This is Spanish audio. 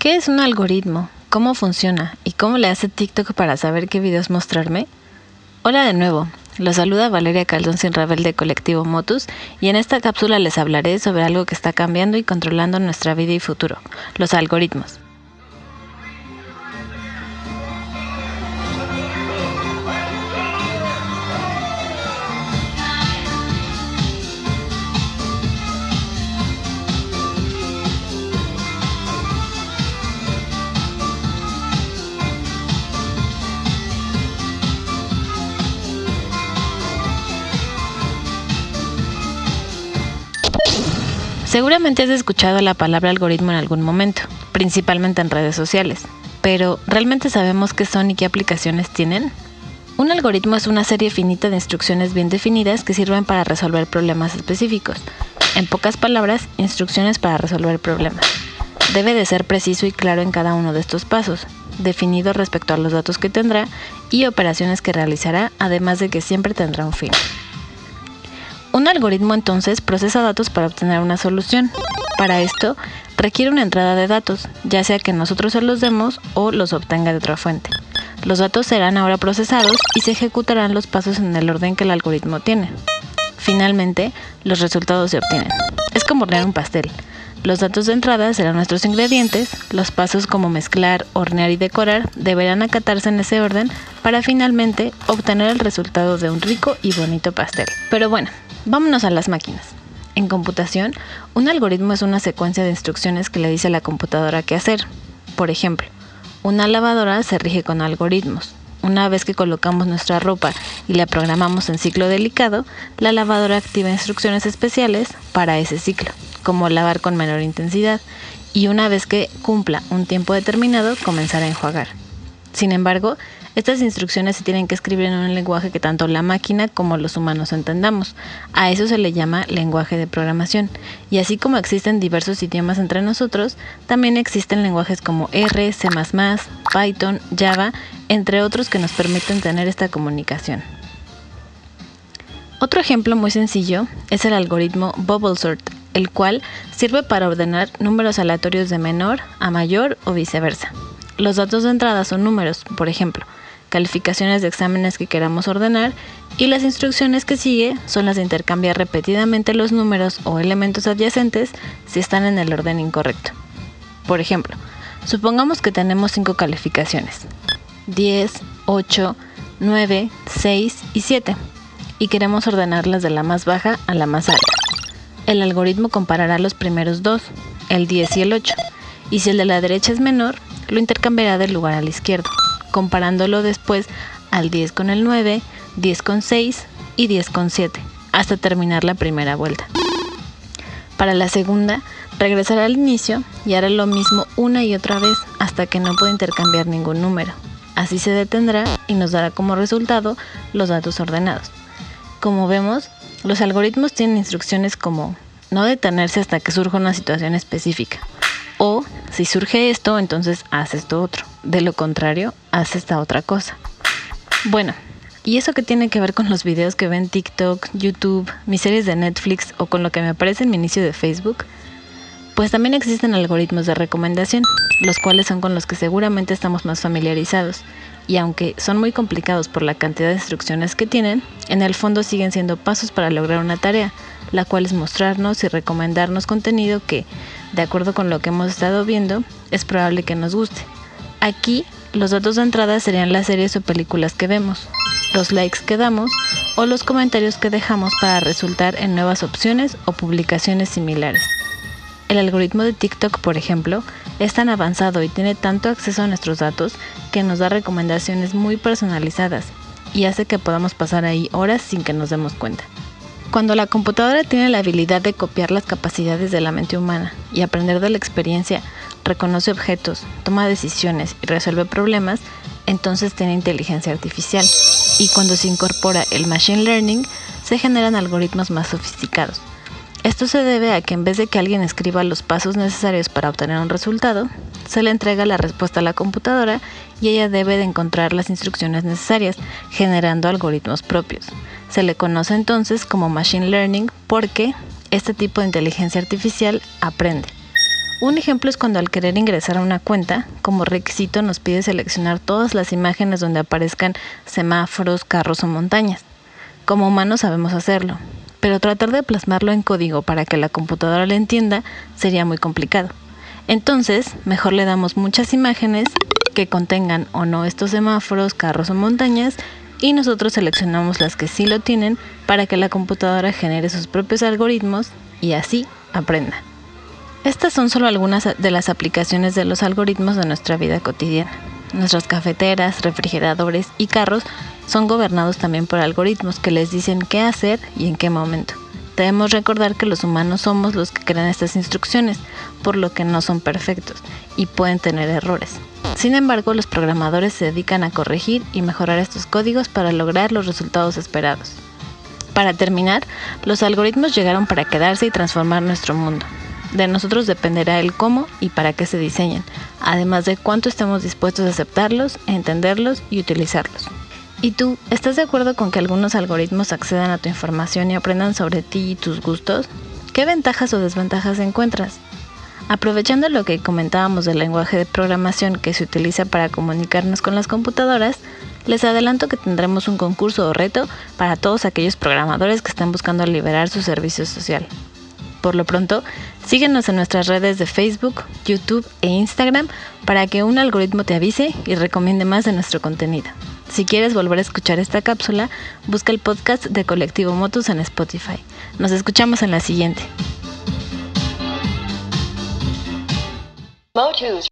¿Qué es un algoritmo? ¿Cómo funciona? ¿Y cómo le hace TikTok para saber qué videos mostrarme? Hola de nuevo, los saluda Valeria Caldón Sin Rebel de Colectivo Motus y en esta cápsula les hablaré sobre algo que está cambiando y controlando nuestra vida y futuro, los algoritmos. Seguramente has escuchado la palabra algoritmo en algún momento, principalmente en redes sociales, pero ¿realmente sabemos qué son y qué aplicaciones tienen? Un algoritmo es una serie finita de instrucciones bien definidas que sirven para resolver problemas específicos. En pocas palabras, instrucciones para resolver problemas. Debe de ser preciso y claro en cada uno de estos pasos, definido respecto a los datos que tendrá y operaciones que realizará, además de que siempre tendrá un fin. Un algoritmo entonces procesa datos para obtener una solución. Para esto requiere una entrada de datos, ya sea que nosotros se los demos o los obtenga de otra fuente. Los datos serán ahora procesados y se ejecutarán los pasos en el orden que el algoritmo tiene. Finalmente, los resultados se obtienen. Es como hornear un pastel. Los datos de entrada serán nuestros ingredientes, los pasos como mezclar, hornear y decorar deberán acatarse en ese orden para finalmente obtener el resultado de un rico y bonito pastel. Pero bueno, Vámonos a las máquinas. En computación, un algoritmo es una secuencia de instrucciones que le dice a la computadora qué hacer. Por ejemplo, una lavadora se rige con algoritmos. Una vez que colocamos nuestra ropa y la programamos en ciclo delicado, la lavadora activa instrucciones especiales para ese ciclo, como lavar con menor intensidad, y una vez que cumpla un tiempo determinado, comenzar a enjuagar. Sin embargo, estas instrucciones se tienen que escribir en un lenguaje que tanto la máquina como los humanos entendamos. A eso se le llama lenguaje de programación. Y así como existen diversos idiomas entre nosotros, también existen lenguajes como R, C++, Python, Java, entre otros que nos permiten tener esta comunicación. Otro ejemplo muy sencillo es el algoritmo Bubble Sort, el cual sirve para ordenar números aleatorios de menor a mayor o viceversa. Los datos de entrada son números, por ejemplo, calificaciones de exámenes que queramos ordenar y las instrucciones que sigue son las de intercambiar repetidamente los números o elementos adyacentes si están en el orden incorrecto. Por ejemplo, supongamos que tenemos cinco calificaciones, 10, 8, 9, 6 y 7, y queremos ordenarlas de la más baja a la más alta. El algoritmo comparará los primeros dos, el 10 y el 8, y si el de la derecha es menor, lo intercambiará del lugar a la izquierda comparándolo después al 10 con el 9, 10 con 6 y 10 con 7, hasta terminar la primera vuelta. Para la segunda, regresará al inicio y hará lo mismo una y otra vez hasta que no pueda intercambiar ningún número. Así se detendrá y nos dará como resultado los datos ordenados. Como vemos, los algoritmos tienen instrucciones como no detenerse hasta que surja una situación específica o si surge esto, entonces haz esto otro. De lo contrario, haz esta otra cosa. Bueno, ¿y eso qué tiene que ver con los videos que ven TikTok, YouTube, mis series de Netflix o con lo que me aparece en mi inicio de Facebook? Pues también existen algoritmos de recomendación, los cuales son con los que seguramente estamos más familiarizados, y aunque son muy complicados por la cantidad de instrucciones que tienen, en el fondo siguen siendo pasos para lograr una tarea, la cual es mostrarnos y recomendarnos contenido que, de acuerdo con lo que hemos estado viendo, es probable que nos guste. Aquí, los datos de entrada serían las series o películas que vemos, los likes que damos o los comentarios que dejamos para resultar en nuevas opciones o publicaciones similares. El algoritmo de TikTok, por ejemplo, es tan avanzado y tiene tanto acceso a nuestros datos que nos da recomendaciones muy personalizadas y hace que podamos pasar ahí horas sin que nos demos cuenta. Cuando la computadora tiene la habilidad de copiar las capacidades de la mente humana y aprender de la experiencia, reconoce objetos, toma decisiones y resuelve problemas, entonces tiene inteligencia artificial. Y cuando se incorpora el machine learning, se generan algoritmos más sofisticados. Esto se debe a que en vez de que alguien escriba los pasos necesarios para obtener un resultado, se le entrega la respuesta a la computadora y ella debe de encontrar las instrucciones necesarias, generando algoritmos propios. Se le conoce entonces como Machine Learning porque este tipo de inteligencia artificial aprende. Un ejemplo es cuando al querer ingresar a una cuenta, como requisito nos pide seleccionar todas las imágenes donde aparezcan semáforos, carros o montañas. Como humanos sabemos hacerlo, pero tratar de plasmarlo en código para que la computadora lo entienda sería muy complicado. Entonces, mejor le damos muchas imágenes que contengan o no estos semáforos, carros o montañas y nosotros seleccionamos las que sí lo tienen para que la computadora genere sus propios algoritmos y así aprenda. Estas son solo algunas de las aplicaciones de los algoritmos de nuestra vida cotidiana. Nuestras cafeteras, refrigeradores y carros son gobernados también por algoritmos que les dicen qué hacer y en qué momento. Debemos recordar que los humanos somos los que crean estas instrucciones, por lo que no son perfectos y pueden tener errores. Sin embargo, los programadores se dedican a corregir y mejorar estos códigos para lograr los resultados esperados. Para terminar, los algoritmos llegaron para quedarse y transformar nuestro mundo. De nosotros dependerá el cómo y para qué se diseñan, además de cuánto estemos dispuestos a aceptarlos, entenderlos y utilizarlos. ¿Y tú, estás de acuerdo con que algunos algoritmos accedan a tu información y aprendan sobre ti y tus gustos? ¿Qué ventajas o desventajas encuentras? Aprovechando lo que comentábamos del lenguaje de programación que se utiliza para comunicarnos con las computadoras, les adelanto que tendremos un concurso o reto para todos aquellos programadores que están buscando liberar su servicio social. Por lo pronto, síguenos en nuestras redes de Facebook, YouTube e Instagram para que un algoritmo te avise y recomiende más de nuestro contenido. Si quieres volver a escuchar esta cápsula, busca el podcast de Colectivo Motos en Spotify. Nos escuchamos en la siguiente. Motus